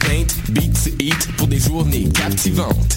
paint, beats, eat pour des journées captivantes.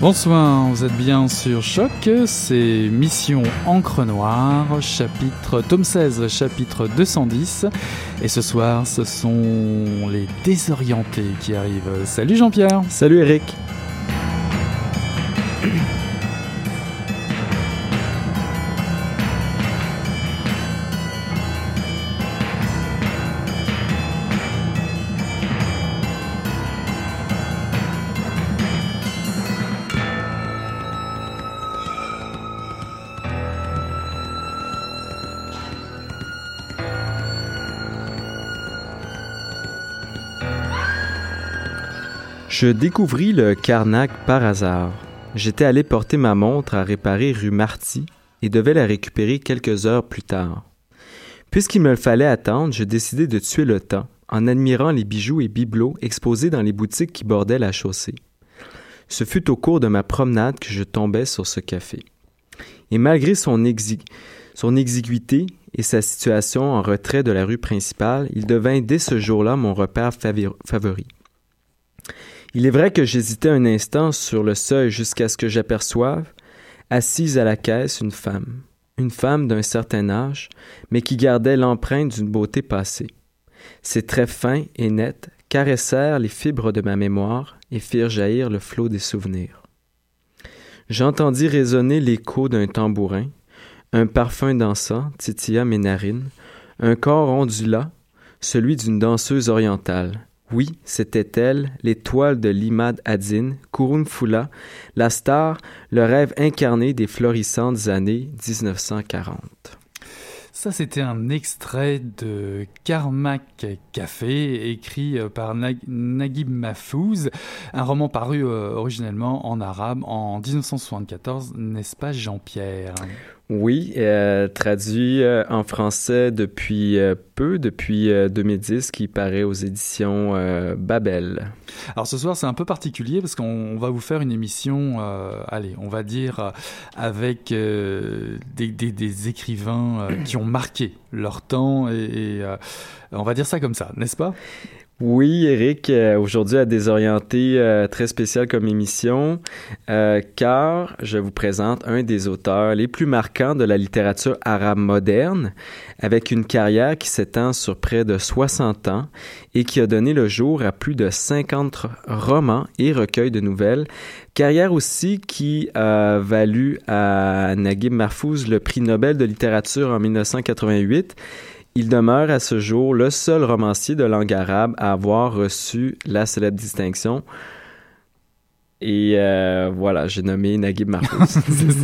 Bonsoir, vous êtes bien sur Choc, c'est Mission Encre Noire, chapitre tome 16, chapitre 210. Et ce soir, ce sont les désorientés qui arrivent. Salut Jean-Pierre. Salut Eric. Je découvris le Carnac par hasard. J'étais allé porter ma montre à réparer rue Marty et devais la récupérer quelques heures plus tard. Puisqu'il me fallait attendre, je décidai de tuer le temps en admirant les bijoux et bibelots exposés dans les boutiques qui bordaient la chaussée. Ce fut au cours de ma promenade que je tombais sur ce café. Et malgré son, son exiguïté et sa situation en retrait de la rue principale, il devint dès ce jour-là mon repère favori. Il est vrai que j'hésitais un instant sur le seuil jusqu'à ce que j'aperçoive, assise à la caisse, une femme. Une femme d'un certain âge, mais qui gardait l'empreinte d'une beauté passée. Ses traits fins et nets caressèrent les fibres de ma mémoire et firent jaillir le flot des souvenirs. J'entendis résonner l'écho d'un tambourin, un parfum dansant titilla mes narines, un corps ondula, celui d'une danseuse orientale, oui, c'était elle, l'étoile de l'Imad Adin, Kurun Fula, la star, le rêve incarné des florissantes années 1940. Ça, c'était un extrait de Karmak Café, écrit euh, par Naguib Mahfouz, un roman paru euh, originellement en arabe en 1974, n'est-ce pas Jean-Pierre? Oui, euh, traduit euh, en français depuis euh, peu, depuis 2010, qui paraît aux éditions Babel. Alors ce soir, c'est un peu particulier parce qu'on va vous faire une émission, allez, on va dire, avec des, des, écrivains qui ont marqué leur temps et on va dire ça comme ça, n'est-ce pas? Oui, Eric, euh, aujourd'hui à Désorienté, euh, très spécial comme émission, euh, car je vous présente un des auteurs les plus marquants de la littérature arabe moderne, avec une carrière qui s'étend sur près de 60 ans et qui a donné le jour à plus de 50 romans et recueils de nouvelles, carrière aussi qui a valu à Naguib Mahfouz le prix Nobel de littérature en 1988 il demeure à ce jour le seul romancier de langue arabe à avoir reçu la célèbre distinction. Et euh, voilà, j'ai nommé Naguib Mahfouz.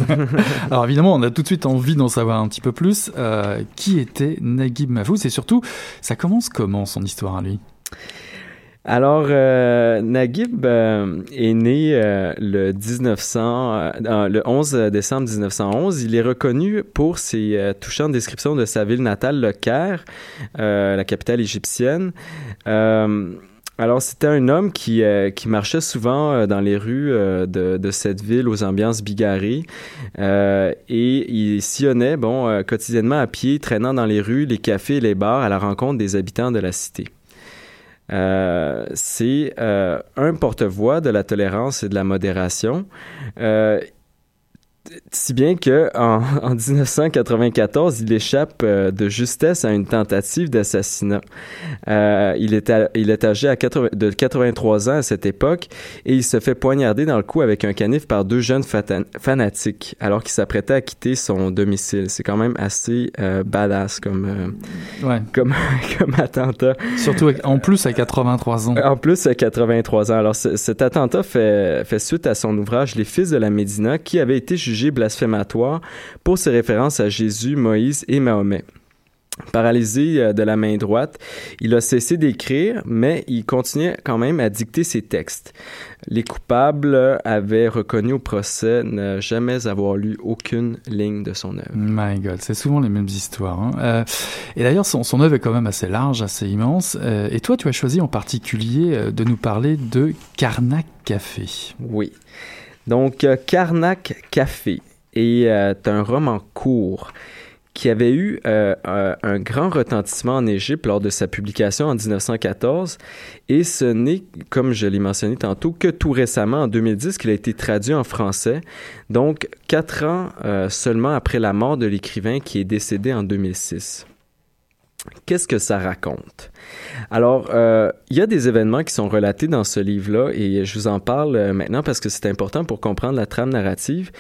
Alors évidemment, on a tout de suite envie d'en savoir un petit peu plus. Euh, qui était Naguib Mahfouz Et surtout, ça commence comment son histoire à lui? Alors, euh, Naguib euh, est né euh, le 1900, le 11 décembre 1911. Il est reconnu pour ses touchantes descriptions de sa ville natale, le Caire, la capitale égyptienne. alors, c'était un homme qui, marchait souvent dans les rues de, de, cette ville aux ambiances bigarrées et il sillonnait, bon, quotidiennement à pied, traînant dans les rues, les cafés et les bars à la rencontre des habitants de la cité. Euh, c'est euh, un porte-voix de la tolérance et de la modération. Euh, si bien que en, en 1994, il échappe euh, de justesse à une tentative d'assassinat. Euh, il, est il est âgé à de 83 ans à cette époque et il se fait poignarder dans le cou avec un canif par deux jeunes fanatiques alors qu'il s'apprêtait à quitter son domicile. C'est quand même assez euh, badass comme, ouais. comme, comme attentat. Surtout en plus à 83 ans. En plus à 83 ans. Alors cet attentat fait, fait suite à son ouvrage Les Fils de la Médina qui avait été jugé blasphématoire pour ses références à Jésus, Moïse et Mahomet. Paralysé euh, de la main droite, il a cessé d'écrire, mais il continuait quand même à dicter ses textes. Les coupables avaient reconnu au procès ne jamais avoir lu aucune ligne de son œuvre. My God, c'est souvent les mêmes histoires. Hein. Euh, et d'ailleurs, son, son, œuvre est quand même assez large, assez immense. Euh, et toi, tu as choisi en particulier de nous parler de Karnak Café. Oui. Donc, euh, Karnak Café est euh, un roman court qui avait eu euh, un grand retentissement en Égypte lors de sa publication en 1914. Et ce n'est, comme je l'ai mentionné tantôt, que tout récemment, en 2010, qu'il a été traduit en français. Donc, quatre ans seulement après la mort de l'écrivain qui est décédé en 2006. Qu'est-ce que ça raconte? Alors, euh, il y a des événements qui sont relatés dans ce livre-là et je vous en parle euh, maintenant parce que c'est important pour comprendre la trame narrative.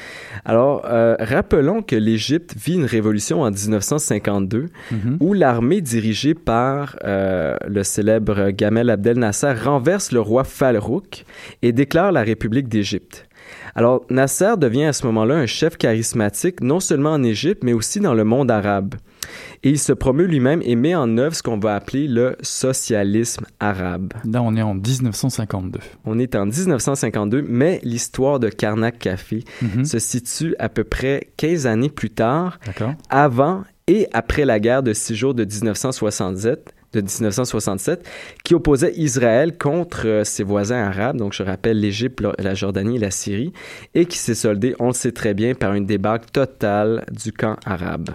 Alors, euh, rappelons que l'Égypte vit une révolution en 1952 mm-hmm. où l'armée dirigée par le célèbre Gamel Abdel Nasser renverse le roi Falrouk et déclare la République d'Égypte. Alors, Nasser devient à ce moment-là un chef charismatique non seulement en Égypte, mais aussi dans le monde arabe. Et il se promeut lui-même et met en œuvre ce qu'on va appeler le socialisme arabe. Là, on est en 1952. On est en 1952, mais l'histoire de Karnak Café mhm. se situe à peu près 15 années plus tard, avant et après la guerre de six jours de 1967 de 1967, qui opposait Israël contre euh, ses voisins arabes, donc je rappelle l'Égypte, la Jordanie et la Syrie, et qui s'est soldé, on le sait très bien, par une débâcle totale du camp arabe.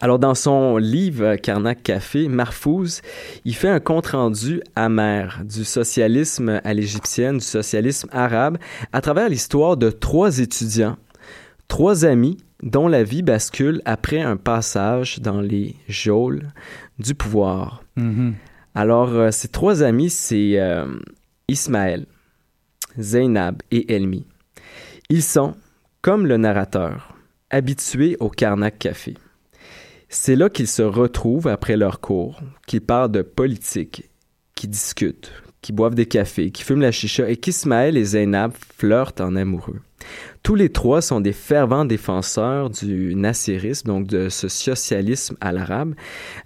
Alors, dans son livre Karnak Café, Marfouz, il fait un compte-rendu amer du socialisme à l'égyptienne, du socialisme arabe, à travers l'histoire de trois étudiants, trois amis, dont la vie bascule après un passage dans les geôles du pouvoir. Mm-hmm. Alors, euh, ces trois amis, c'est euh, Ismaël, Zainab et Elmi. Ils sont, comme le narrateur, habitués au Karnak Café. C'est là qu'ils se retrouvent après leur cours, qu'ils parlent de politique, qui discutent, qui boivent des cafés, qui fument la chicha et qu'Ismaël et Zainab flirtent en amoureux. Tous les trois sont des fervents défenseurs du nassirisme, donc de ce socialisme à l'arabe,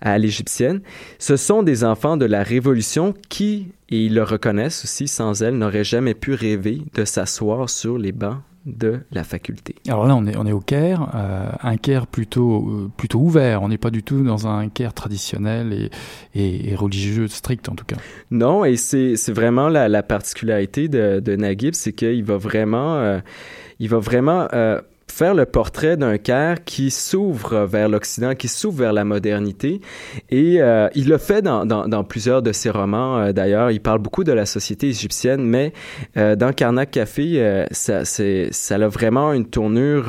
à l'égyptienne. Ce sont des enfants de la révolution qui, et ils le reconnaissent aussi, sans elle, n'auraient jamais pu rêver de s'asseoir sur les bancs de la faculté. Alors là, on est, on est au Caire, euh, un Caire plutôt, euh, plutôt ouvert. On n'est pas du tout dans un Caire traditionnel et, et, religieux strict, en tout cas. Non, et c'est vraiment la, la particularité de, de Naguib, c'est qu'il va vraiment, euh, il va vraiment faire le portrait d'un Caire qui s'ouvre vers l'Occident, qui s'ouvre vers la modernité. Et euh, il le fait dans, dans, dans, plusieurs de ses romans. Euh, d'ailleurs, il parle beaucoup de la société égyptienne, mais euh, dans Karnak Café, ça, ça a vraiment une tournure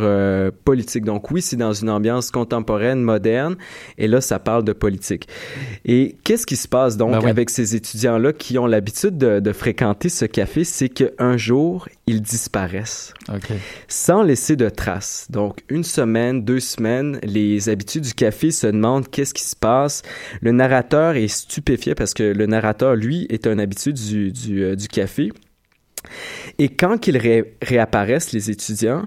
politique. Donc oui, c'est dans une ambiance contemporaine, moderne, et là, ça parle de politique. Et qu'est-ce qui se passe donc ben avec ces étudiants-là qui ont l'habitude de, de, fréquenter ce café? C'est qu'un jour, ils disparaissent, okay. sans laisser de traces donc, une semaine, deux semaines, les habitués du café se demandent qu'est-ce qui se passe. Le narrateur est stupéfié parce que le narrateur, lui, est un habitué du, du, euh, café. Et quand ils réapparaissent, les étudiants,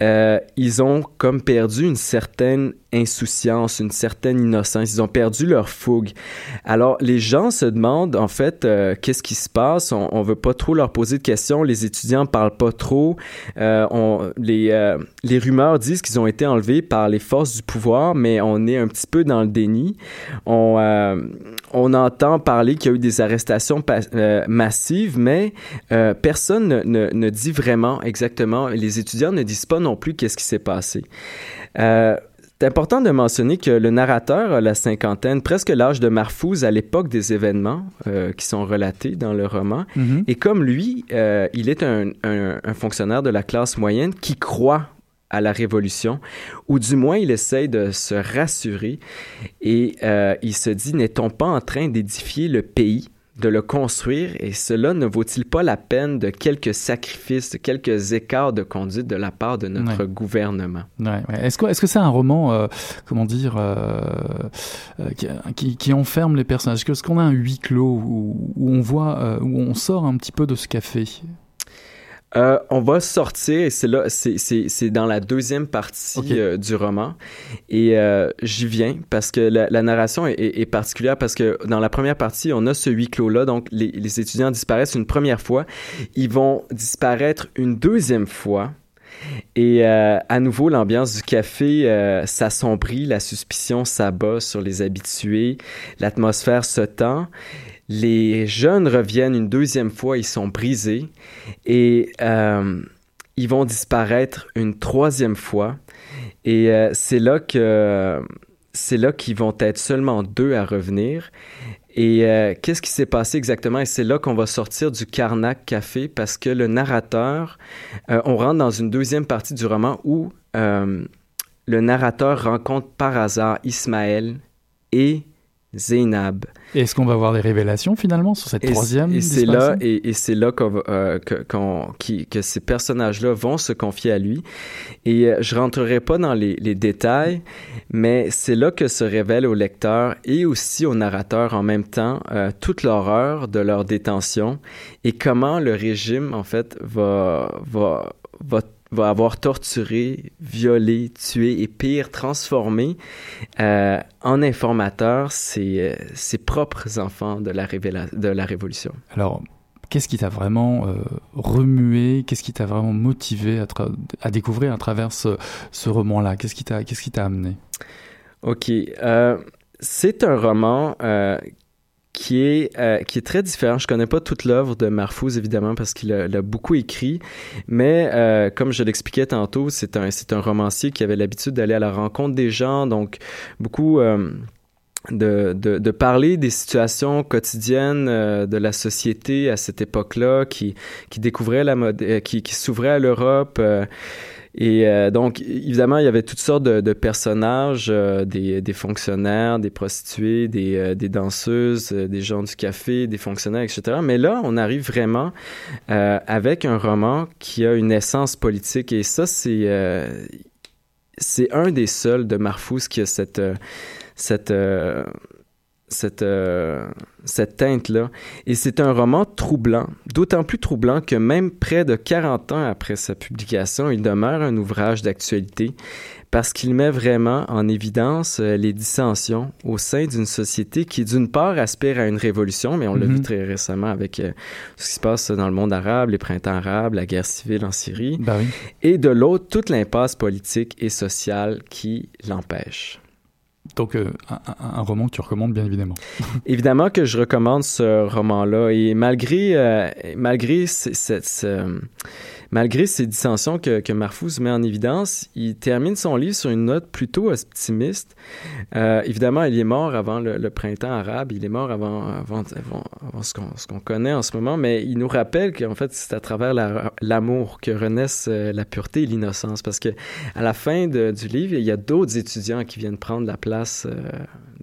euh, ils ont comme perdu une certaine insouciance, une certaine innocence. Ils ont perdu leur fougue. Alors, les gens se demandent, en fait, euh, qu'est-ce qui se passe? On, on veut pas trop leur poser de questions. Les étudiants parlent pas trop. Euh, euh, les rumeurs disent qu'ils ont été enlevés par les forces du pouvoir, mais on est un petit peu dans le déni. On, entend parler qu'il y a eu des arrestations massives, mais personne ne, dit vraiment exactement. Les étudiants ne disent pas non plus qu'est-ce qui s'est passé. C'est important de mentionner que le narrateur a la cinquantaine, presque l'âge de Marfouz à l'époque des événements euh, qui sont relatés dans le roman. Mm -hmm. Et comme lui, euh, il est un, un, un, fonctionnaire de la classe moyenne qui croit à la révolution, ou du moins il essaye de se rassurer et euh, il se dit, n'est-on pas en train d'édifier le pays? De le construire et cela ne vaut-il pas la peine de quelques sacrifices, de quelques écarts de conduite de la part de notre ouais. gouvernement? Ouais, ouais. Est-ce que est-ce que c'est un roman, euh, comment dire, euh, euh, qui, qui, enferme les personnages? Est-ce qu'on a un huis clos où, où on voit, où on sort un petit peu de ce café euh, on va sortir, et c'est là, c'est dans la deuxième partie okay. euh, du roman, et euh, j'y viens parce que la, la narration est, est, est, particulière parce que dans la première partie, on a ce huis clos là, donc les, les étudiants disparaissent une première fois, ils vont disparaître une deuxième fois. Et à nouveau, l'ambiance du café s'assombrit, la suspicion s'abat sur les habitués, l'atmosphère se tend. Les jeunes reviennent une deuxième fois, ils sont brisés et euh, ils vont disparaître une troisième fois. Et euh, c'est là que c'est là qu'ils vont être seulement deux à revenir. Et euh, qu'est-ce qui s'est passé exactement? Et c'est là qu'on va sortir du Carnac Café parce que le narrateur, on rentre dans une deuxième partie du roman où le narrateur rencontre par hasard Ismaël et Zainab. Est-ce qu'on va avoir des révélations finalement sur cette et troisième Et c'est là, et, et c'est là euh, que, qui, que ces personnages-là vont se confier à lui. Et euh, je rentrerai pas dans les, les, détails, mais c'est là que se révèle au lecteur et aussi au narrateur en même temps euh, toute l'horreur de leur détention et comment le régime en fait va va va va avoir torturé, violé, tué et pire, transformé euh, en informateur ses, euh, ses, propres enfants de la, de la Révolution. Alors, qu'est-ce qui t'a vraiment euh, remué, qu'est-ce qui t'a vraiment motivé à, à, découvrir à travers ce, ce roman-là? Qu'est-ce qui t'a qu'est-ce qui t'a amené? Ok, euh, c'est un roman qui est euh, qui est très différent. Je connais pas toute l'œuvre de Marfouz évidemment parce qu'il a, beaucoup écrit, mais euh, comme je l'expliquais tantôt, c'est un c'est un romancier qui avait l'habitude d'aller à la rencontre des gens, donc beaucoup euh, de, de, de, parler des situations quotidiennes euh, de la société à cette époque-là, qui, qui découvrait la mode, euh, qui, qui s'ouvrait à l'Europe. Euh, et euh, donc, évidemment, il y avait toutes sortes de, de personnages, euh, des, des, fonctionnaires, des prostituées, des, euh, des danseuses, des gens du café, des fonctionnaires, etc. Mais là, on arrive vraiment avec un roman qui a une essence politique. Et ça, c'est c'est un des seuls de Marfouz qui a cette cette cette, euh, cette teinte-là. Et c'est un roman troublant, d'autant plus troublant que même près de 40 ans après sa publication, il demeure un ouvrage d'actualité parce qu'il met vraiment en évidence euh, les dissensions au sein d'une société qui, d'une part, aspire à une révolution, mais on l'a mm -hmm. vu très récemment avec euh, ce qui se passe dans le monde arabe, les printemps arabes, la guerre civile en Syrie, ben oui. et de l'autre, toute l'impasse politique et sociale qui l'empêche. Donc, euh, un, roman que tu recommandes, bien évidemment. évidemment que je recommande ce roman-là. Et malgré, euh, malgré cette, ce, malgré ces dissensions que, que Marfouz met en évidence, il termine son livre sur une note plutôt optimiste. Euh, évidemment, il est mort avant le, le, printemps arabe, il est mort avant, avant, avant, avant ce qu'on qu connaît en ce moment, mais il nous rappelle qu'en fait, c'est à travers l'amour la, que renaissent euh, la pureté et l'innocence. Parce que à la fin de, du livre, il y a d'autres étudiants qui viennent prendre la place euh,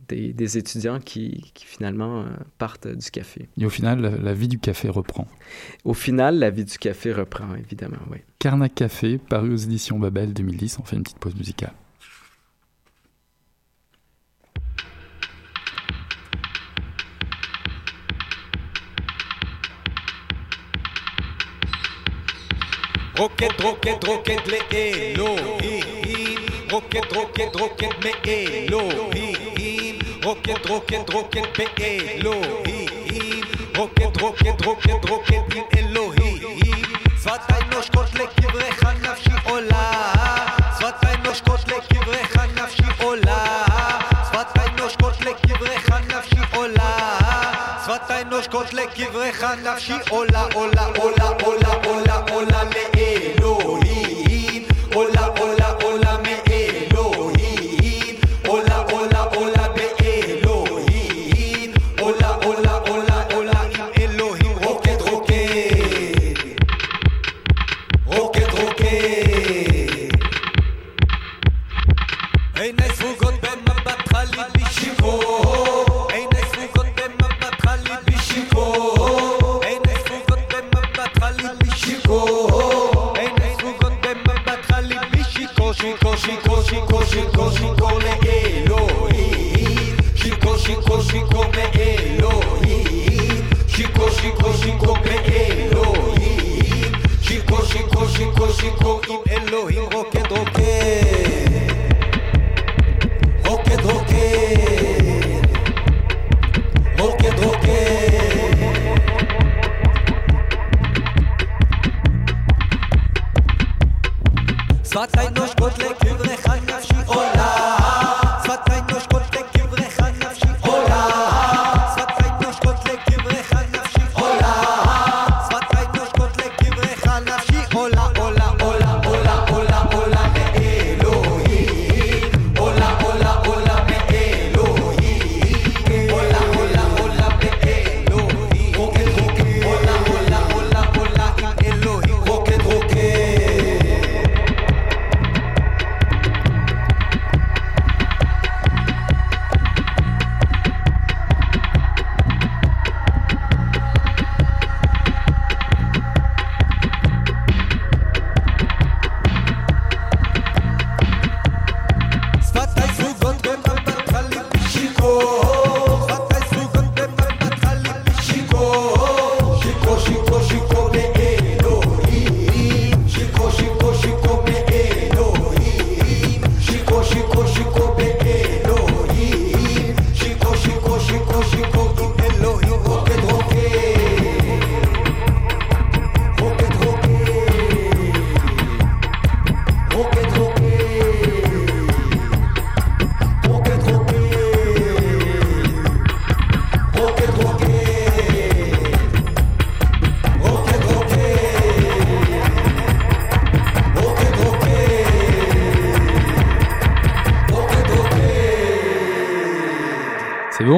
des, des, étudiants qui, qui finalement euh, partent du café. Et au final, la, la, vie du café reprend. Au final, la vie du café reprend, évidemment, évidemment. Oui. Carnac Café, paru aux éditions Babel 2010. On fait une petite pause musicale. Rocket, rocket, rocket, les hello, Rocket, rocket, rocket, mais hello, Rocket, rocket, rocket, mais hello, Rocket, rocket, rocket, rocket, Elohim. שפתיי נושקות לקברך נפשי עולה. שפתיי נושקות לקברך נפשי עולה. שפתיי נושקות לקברך נפשי עולה. שפתיי נושקות לקברך נפשי עולה עולה עולה עולה עולה עולה לאלוהים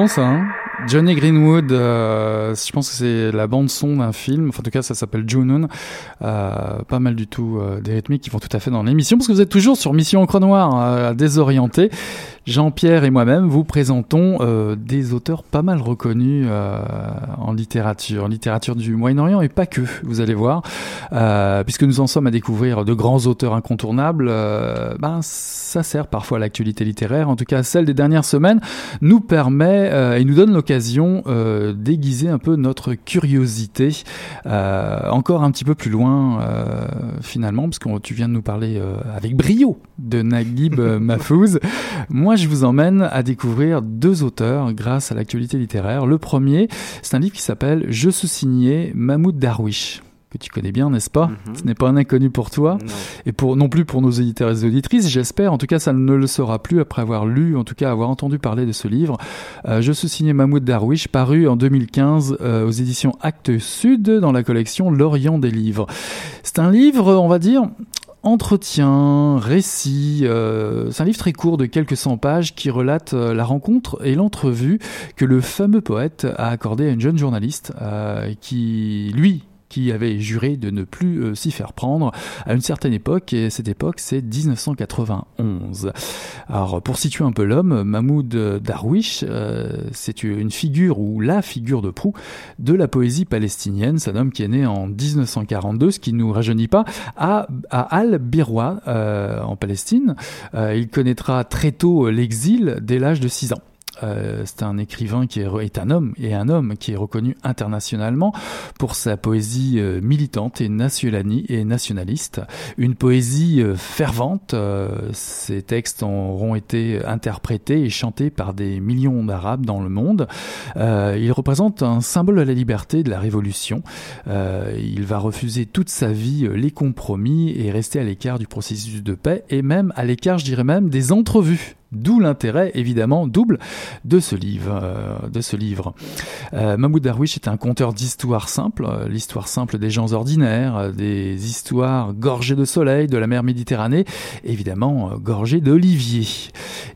ça, hein. Johnny Greenwood, euh, je pense que c'est la bande son d'un film, enfin en tout cas ça s'appelle Junoon, euh, pas mal du tout euh, des rythmiques qui vont tout à fait dans l'émission, parce que vous êtes toujours sur Mission Encre Noire, à désorienter. Jean-Pierre et moi-même vous présentons euh, des auteurs pas mal reconnus euh, en littérature, en littérature du Moyen-Orient et pas que, vous allez voir, euh, puisque nous en sommes à découvrir de grands auteurs incontournables, ben ça sert parfois à l'actualité littéraire, en tout cas celle des dernières semaines nous permet et nous donne l'occasion d'aiguiser un peu notre curiosité encore un petit peu plus loin finalement, parce que tu viens de nous parler avec brio de Naguib Mahfouz. Moi, je vous emmène à découvrir deux auteurs grâce à l'actualité littéraire. Le premier, c'est un livre qui s'appelle Je suis signé Mahmoud Darwish que tu connais bien, n'est-ce pas Mhm. Ce n'est pas un inconnu pour toi Non. et pour non plus pour nos auditeurs et auditrices, j'espère. En tout cas, ça ne le sera plus après avoir lu, en tout cas avoir entendu parler de ce livre. Euh, je suis signé Mahmoud Darwish, paru en 2015 euh, aux éditions Actes Sud dans la collection L'Orient des livres. C'est un livre, on va dire. Entretien, récit, euh, c'est un livre très court de quelques cent pages qui relate euh, la rencontre et l'entrevue que le fameux poète a accordé à une jeune journaliste euh, qui, lui, qui avait juré de ne plus euh, s'y faire prendre à une certaine époque, et cette époque c'est 1991. Alors pour situer un peu l'homme, Mahmoud Darwish, euh, c'est une figure ou la figure de proue de la poésie palestinienne. C'est un homme qui est né en 1942, ce qui ne nous rajeunit pas, à, Al-Birwa euh, en Palestine. Il connaîtra très tôt l'exil dès l'âge de 6 ans. Euh, c'est un écrivain qui est, un homme et un homme qui est reconnu internationalement pour sa poésie euh, militante et, nationali- et nationaliste. Une poésie euh, fervente. ces textes auront été interprétés et chantés par des millions d'Arabes dans le monde. Il représente un symbole de la liberté, de la révolution. Il va refuser toute sa vie les compromis et rester à l'écart du processus de paix et même à l'écart, je dirais même, des entrevues. D'où l'intérêt, évidemment, double de ce livre. euh. Euh, Mahmoud Darwish est un conteur d'histoires simples, euh, l'histoire simple des gens ordinaires, des histoires gorgées de soleil, de la mer Méditerranée, évidemment gorgées d'oliviers.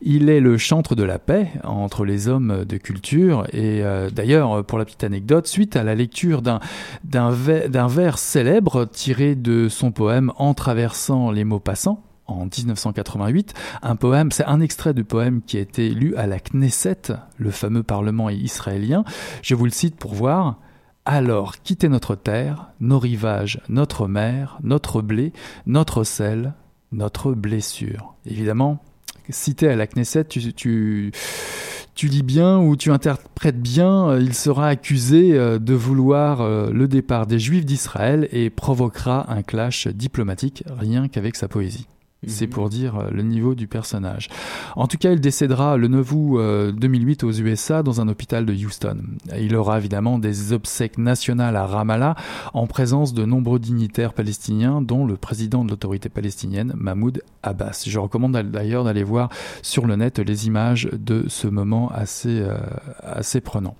Il est le chantre de la paix entre les hommes de culture et d'ailleurs, pour la petite anecdote, suite à la lecture d'un vers célèbre tiré de son poème En traversant les mots passants, en 1988, un poème, c'est un extrait du poème qui a été lu à la Knesset, le fameux parlement israélien. Je vous le cite pour voir. Alors, quittez notre terre, nos rivages, notre mer, notre blé, notre sel, notre blessure. Évidemment, cité à la Knesset, tu, tu, lis bien ou tu interprètes bien, euh, il sera accusé euh, de vouloir euh, le départ des Juifs d'Israël et provoquera un clash diplomatique rien qu'avec sa poésie. C'est pour dire euh, le niveau du personnage. En tout cas, il décédera le 9 août euh, 2008 aux USA dans un hôpital de Houston. Il aura évidemment des obsèques nationales à Ramallah en présence de nombreux dignitaires palestiniens, dont le président de l'autorité palestinienne, Mahmoud Abbas. Je recommande d'ailleurs d'aller voir sur le net les images de ce moment assez, euh, assez prenant.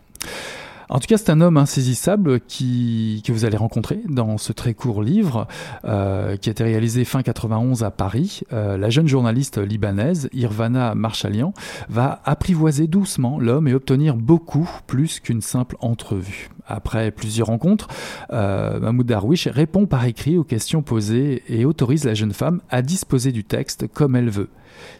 En tout cas, c'est un homme insaisissable que vous allez rencontrer dans ce très court livre euh, qui a été réalisé fin 91 à Paris. Euh, la jeune journaliste libanaise Irvana Marchalian va apprivoiser doucement l'homme et obtenir beaucoup plus qu'une simple entrevue. Après plusieurs rencontres, euh, Mahmoud Darwish répond par écrit aux questions posées et autorise la jeune femme à disposer du texte comme elle veut.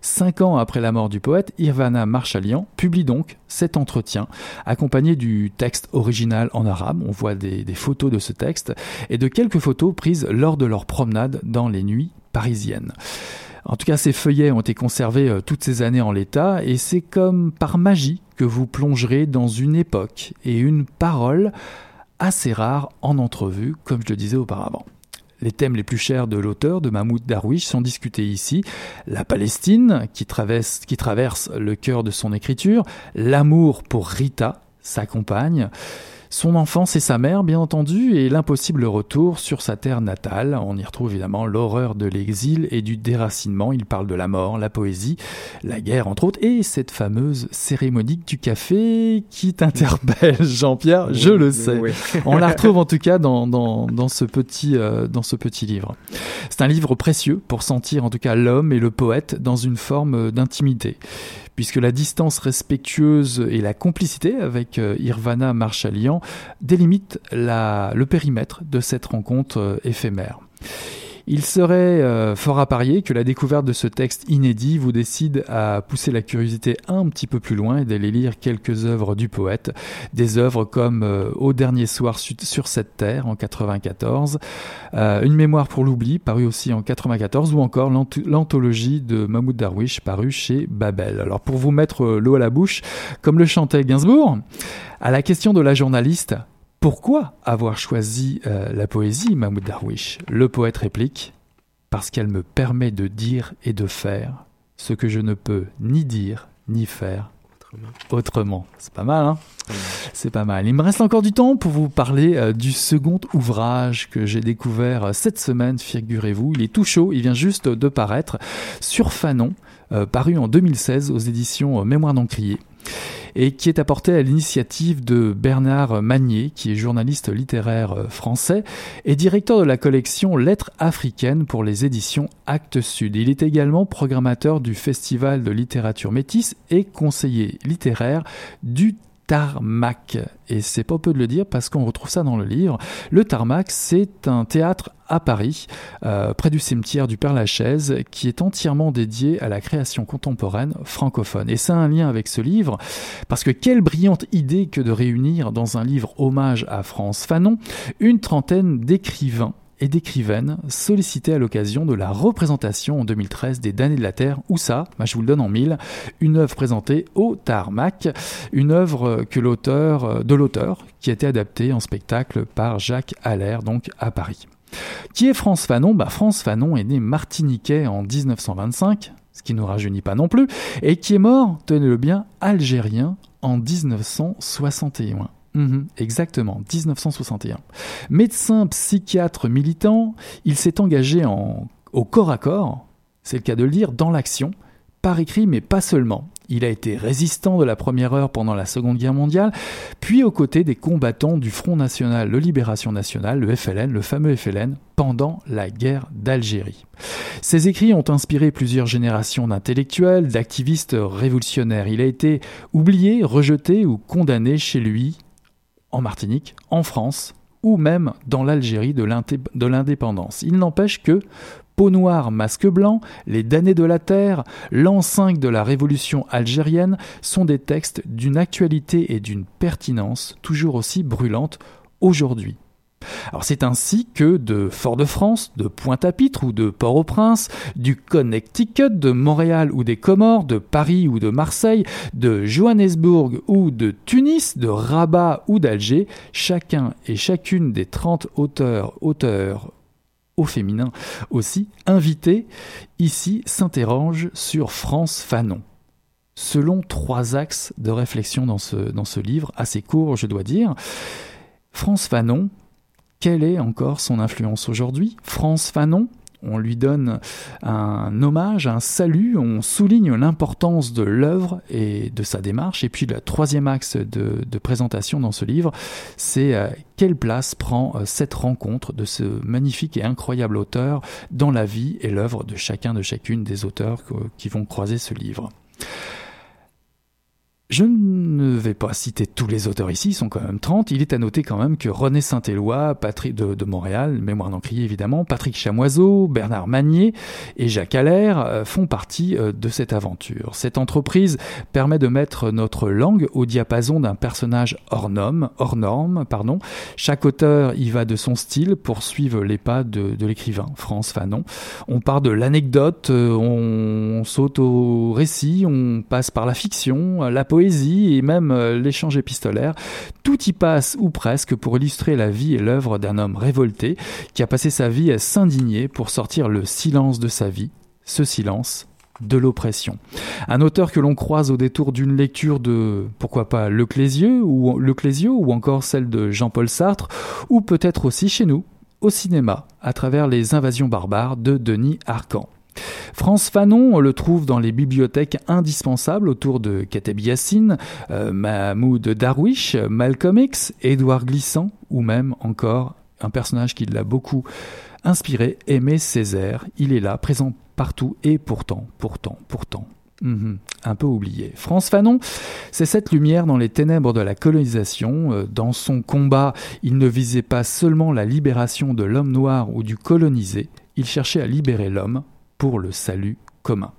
Cinq ans après la mort du poète, Irvana Marchalian publie donc cet entretien, accompagné du texte original en arabe. On voit des, photos de ce texte et de quelques photos prises lors de leur promenade dans les nuits parisiennes. En tout cas, ces feuillets ont été conservés euh, toutes ces années en l'état, et c'est comme par magie que vous plongerez dans une époque et une parole assez rare en entrevue, comme je le disais auparavant. Les thèmes les plus chers de l'auteur, de Mahmoud Darwish, sont discutés ici. La Palestine, qui traverse, le cœur de son écriture, l'amour pour Rita, sa compagne, son enfance et sa mère, bien entendu, et l'impossible retour sur sa terre natale. On y retrouve évidemment l'horreur de l'exil et du déracinement. Il parle de la mort, la poésie, la guerre, entre autres, et cette fameuse cérémonie du café qui t'interpelle, Jean-Pierre, je le sais. Oui. On la retrouve en tout cas dans, dans, dans, ce, petit, euh, dans ce petit livre. C'est un livre précieux pour sentir en tout cas l'homme et le poète dans une forme d'intimité puisque la distance respectueuse et la complicité avec euh, Irvana Marchalian délimitent le périmètre de cette rencontre euh, éphémère. Il serait euh, fort à parier que la découverte de ce texte inédit vous décide à pousser la curiosité un petit peu plus loin et d'aller lire quelques œuvres du poète. Des œuvres comme euh, Au dernier soir su- sur cette terre en 94, euh, Une mémoire pour l'oubli paru aussi en 94 ou encore l'ant- l'anthologie de Mahmoud Darwish paru chez Babel. Alors pour vous mettre l'eau à la bouche, comme le chantait Gainsbourg, à la question de la journaliste pourquoi avoir choisi euh, la poésie, Mahmoud Darwish? Le poète réplique Parce qu'elle me permet de dire et de faire ce que je ne peux ni dire ni faire autrement. C'est pas mal, hein? C'est pas mal. Il me reste encore du temps pour vous parler euh, du second ouvrage que j'ai découvert euh, cette semaine, figurez-vous. Il est tout chaud, il vient juste de paraître sur Fanon, paru en 2016 aux éditions Mémoire d'Encrier et qui est apporté à l'initiative de Bernard Magnier, qui est journaliste littéraire euh, français et directeur de la collection Lettres africaines pour les éditions Actes Sud. Il est également programmateur du Festival de littérature métisse et conseiller littéraire du Tarmac. Et c'est pas peu de le dire parce qu'on retrouve ça dans le livre. Le Tarmac, c'est un théâtre à Paris, euh, près du cimetière du Père-Lachaise, qui est entièrement dédié à la création contemporaine francophone. Et ça a un lien avec ce livre, parce que quelle brillante idée que de réunir dans un livre hommage à France Fanon une trentaine d'écrivains et d'écrivaines sollicitées à l'occasion de la représentation en 2013 des Damnés de la Terre. Où ça bah, Je vous le donne en mille. Une œuvre présentée au Tarmac, une œuvre que l'auteur, de l'auteur qui a été adaptée en spectacle par Jacques Allaire, donc à Paris. Qui est France Fanon? Bah, France Fanon est né martiniquais en 1925, ce qui ne nous rajeunit pas non plus, et qui est mort, tenez-le bien, algérien en 1961. Mhm, exactement, 1961. Médecin, psychiatre, militant, il s'est engagé en, au corps à corps, c'est le cas de le dire, dans l'action, par écrit mais pas seulement. Il a été résistant de la première heure pendant la Seconde Guerre mondiale, puis aux côtés des combattants du Front National de Libération Nationale, le FLN, le fameux FLN, pendant la guerre d'Algérie. Ses écrits ont inspiré plusieurs générations d'intellectuels, d'activistes révolutionnaires. Il a été oublié, rejeté ou condamné chez lui, en Martinique, en France, ou même dans l'Algérie de l'indépendance. Il n'empêche que, Peau noire, masque blanc, Les damnés de la terre, 5 de la révolution algérienne sont des textes d'une actualité et d'une pertinence toujours aussi brûlantes aujourd'hui. Alors c'est ainsi que de Fort-de-France, de Pointe-à-Pitre ou de Port-au-Prince, du Connecticut, de Montréal ou des Comores, de Paris ou de Marseille, de Johannesburg ou de Tunis, de Rabat ou d'Alger, chacun et chacune des 30 auteurs, auteurs au féminin aussi, invités ici s'interrogent sur France Fanon. Selon trois axes de réflexion dans ce, dans ce livre, assez court je dois dire, France Fanon, quelle est encore son influence aujourd'hui? France Fanon, on lui donne un hommage, un salut, on souligne l'importance de l'œuvre et de sa démarche. Et puis le troisième axe de, présentation dans ce livre, c'est euh, quelle place prend euh, cette rencontre de ce magnifique et incroyable auteur dans la vie et l'œuvre de chacun de chacune des auteurs qui vont croiser ce livre? Je ne vais pas citer tous les auteurs ici, ils sont quand même 30. Il est à noter quand même que René Saint-Éloi, Patrick de, Montréal, mémoire d'encrier évidemment, Patrick Chamoiseau, Bernard Magnier et Jacques Allaire euh, font partie euh, de cette aventure. Cette entreprise permet de mettre notre langue au diapason d'un personnage hors norme, hors norme, pardon. Chaque auteur y va de son style pour suivre les pas de, l'écrivain, France Fanon. On part de l'anecdote, euh, on saute au récit, on passe par la fiction, la poésie et même euh, l'échange épistolaire. Tout y passe ou presque pour illustrer la vie et l'œuvre d'un homme révolté qui a passé sa vie à s'indigner pour sortir le silence de sa vie, ce silence de l'oppression. Un auteur que l'on croise au détour d'une lecture de, pourquoi pas, Le ou, ou encore celle de Jean-Paul Sartre, ou peut-être aussi chez nous, au cinéma, à travers les invasions barbares de Denis Arcan. France Fanon, on le trouve dans les bibliothèques indispensables autour de Kateb Yassine, euh, Mahmoud Darwish, Malcolm X, Édouard Glissant, ou même encore un personnage qui l'a beaucoup inspiré, Aimé Césaire. Il est là, présent partout, et pourtant, pourtant, pourtant, mhm, un peu oublié. France Fanon, c'est cette lumière dans les ténèbres de la colonisation. Euh, dans son combat, il ne visait pas seulement la libération de l'homme noir ou du colonisé, il cherchait à libérer l'homme pour le salut commun.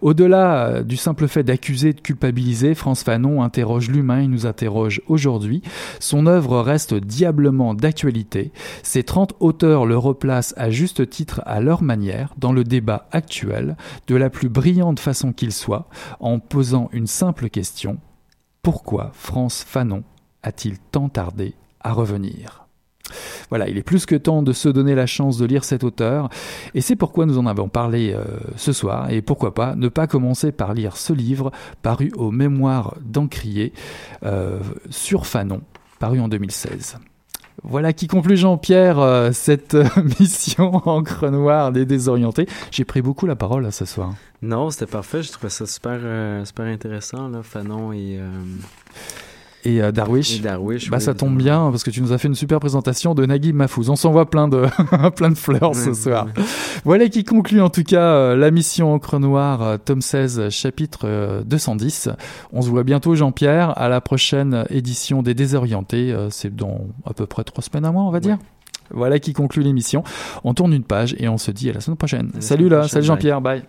Au-delà euh, du simple fait d'accuser, de culpabiliser, France Fanon interroge l'humain, il nous interroge aujourd'hui. Son œuvre reste diablement d'actualité. Ses 30 auteurs le replacent à juste titre à leur manière dans le débat actuel, de la plus brillante façon qu'il soit, en posant une simple question. Pourquoi France Fanon a-t-il tant tardé à revenir? Voilà, il est plus que temps de se donner la chance de lire cet auteur, et c'est pourquoi nous en avons parlé euh, ce soir, et pourquoi pas ne pas commencer par lire ce livre paru au Mémoire d'Encrier euh, sur Fanon, paru en 2016. Voilà qui conclut Jean-Pierre euh, cette mission encre noire des désorientés. J'ai pris beaucoup la parole ce soir. Non, c'était parfait. Je trouvais ça super, super intéressant, là, Fanon et et euh, Darwish. bah, ça tombe bien parce que tu nous as fait une super présentation de Nagui Mafouz. On s'envoie plein de, plein de fleurs ce soir. Voilà qui conclut en tout cas euh, la mission Encre Noire, euh, tome 16, chapitre 210. On se voit bientôt, Jean-Pierre, à la prochaine édition des Désorientés. C'est dans à peu près trois semaines à mois, on va dire. Voilà qui conclut l'émission. On tourne une page et on se dit à la semaine prochaine. salut là, salut Jean-Pierre, bye.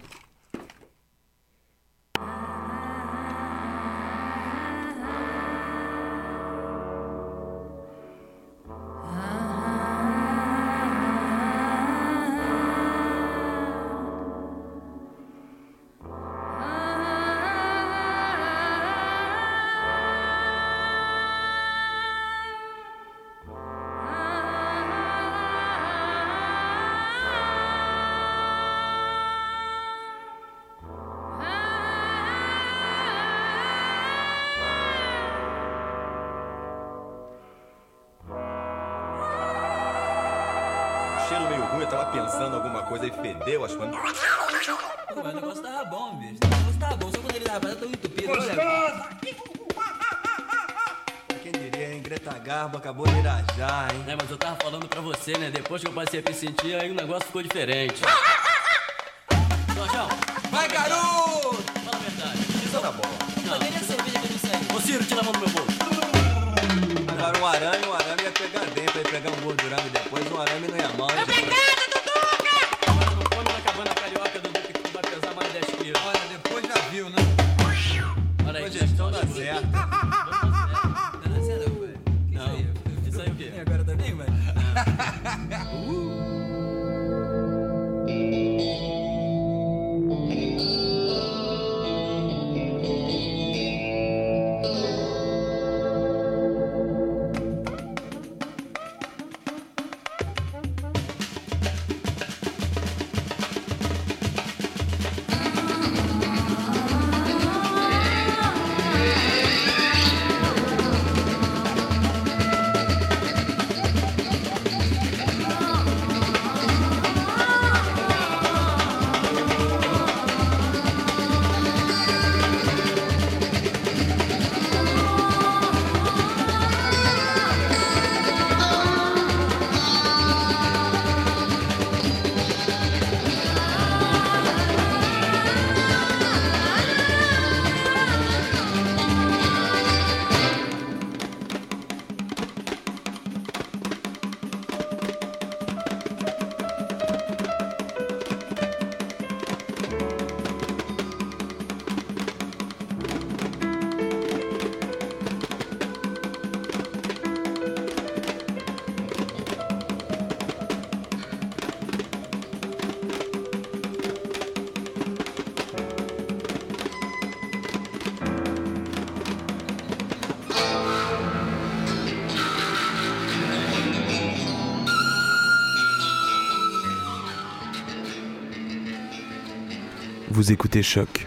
Tava pensando alguma coisa e fedeu as coisas. Pô, mas o negócio tava bom, bicho. O negócio tava bom, só quando ele tava tão entupido. Olha, Quem diria, hein? Greta Garbo acabou de irajar, hein? É, mas eu tava falando pra você, né? Depois que eu passei a me sentir, aí o negócio ficou diferente. Jorjão, Vai, garoto! fala a verdade. Pisa na bola. Não. Cadê a cerveja que eu sei? Ô Ciro, tira a mão do meu bolso. Agora um arame, um arame ia pegar dentro, ia pegar um gordurame depois, um arame não ia mal. hein? Não Vous écoutez Choc.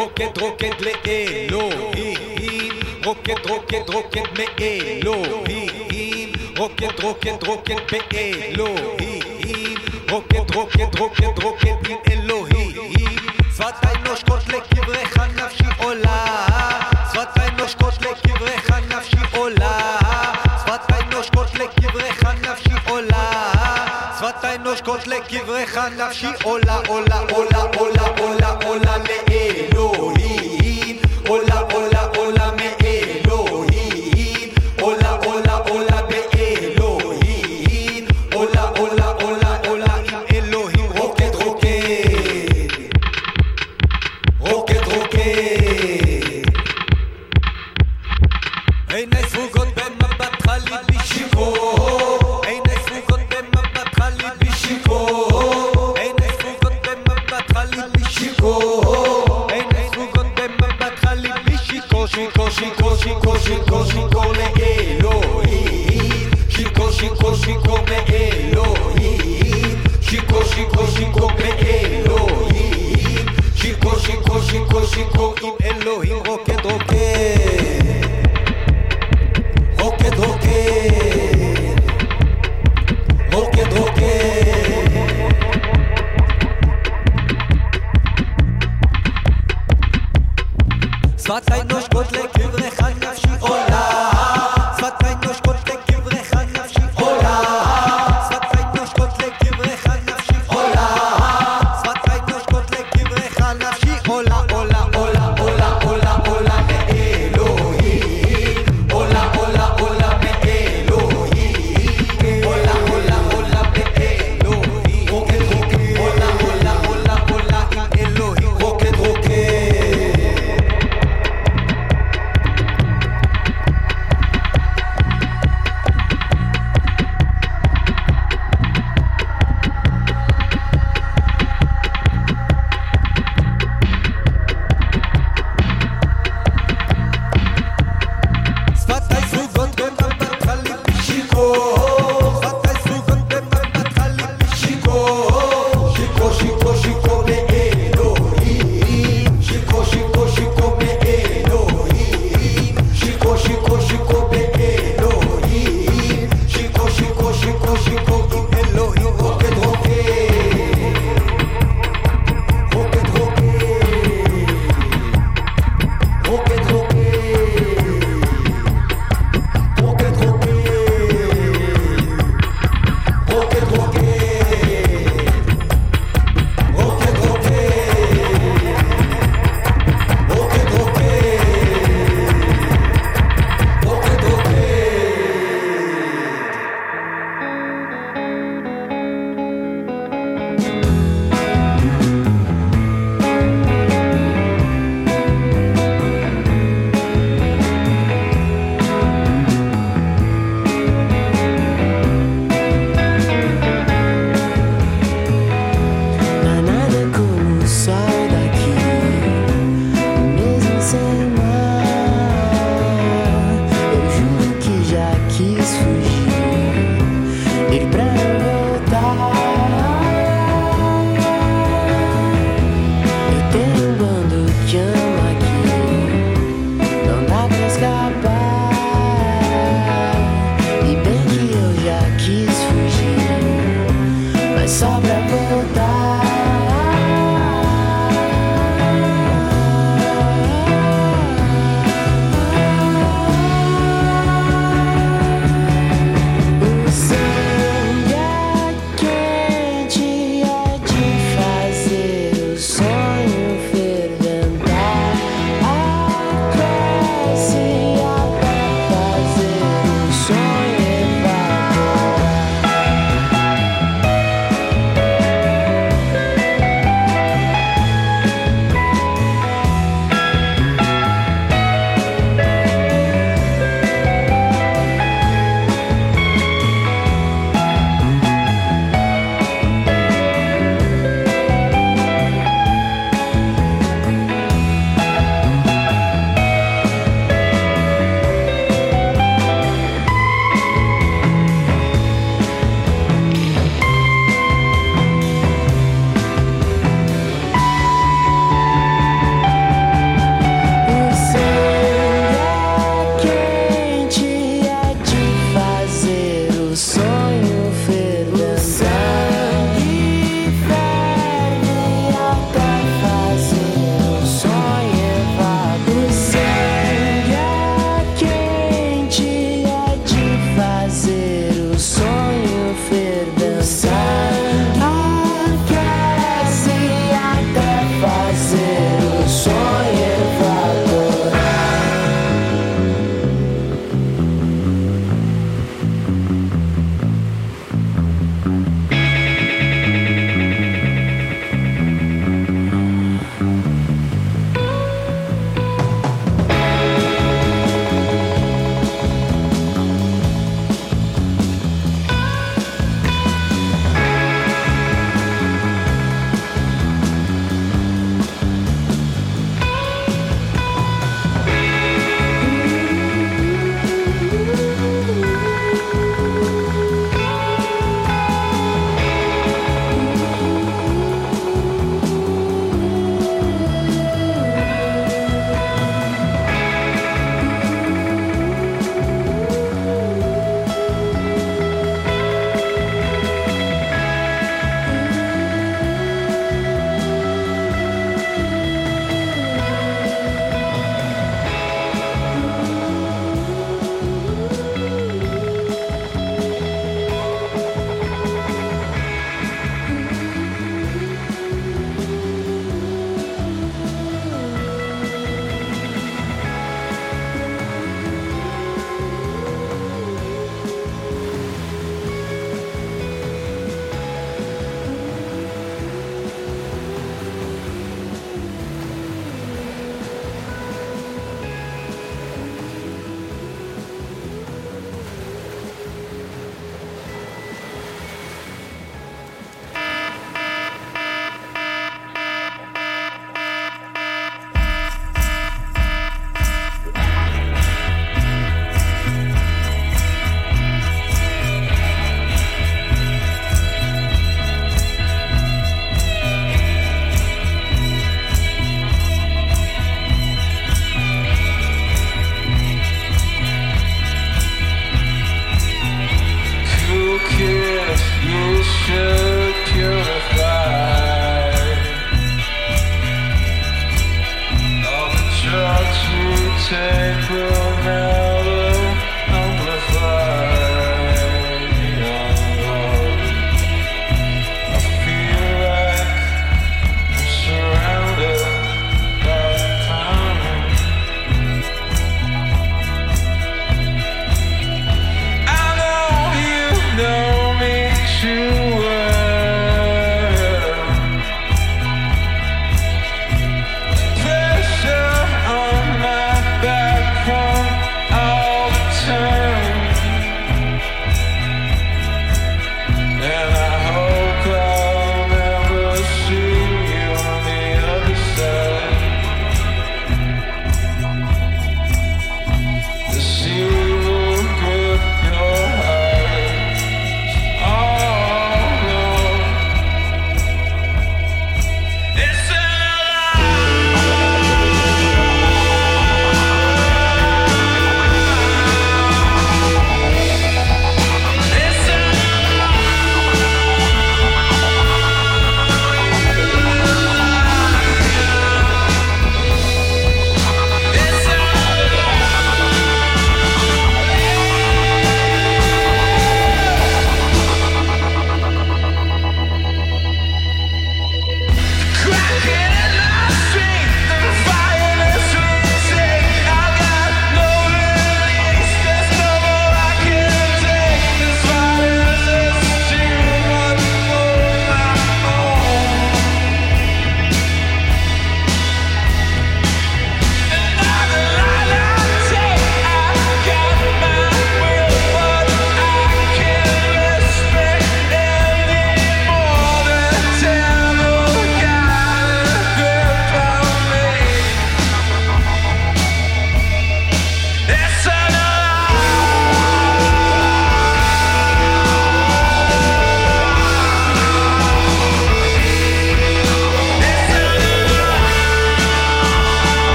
רוקד רוקד לאלוהים רוקד רוקד רוקד מאלוהים רוקד רוקד רוקד באלוהים רוקד רוקד רוקד רוקד עם אלוהים שפת האנוש קודש לקבריך להכות לקברך נפשי עולה עולה עולה עולה עולה עולה לאלוהים.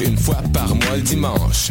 Une fois par mois le dimanche.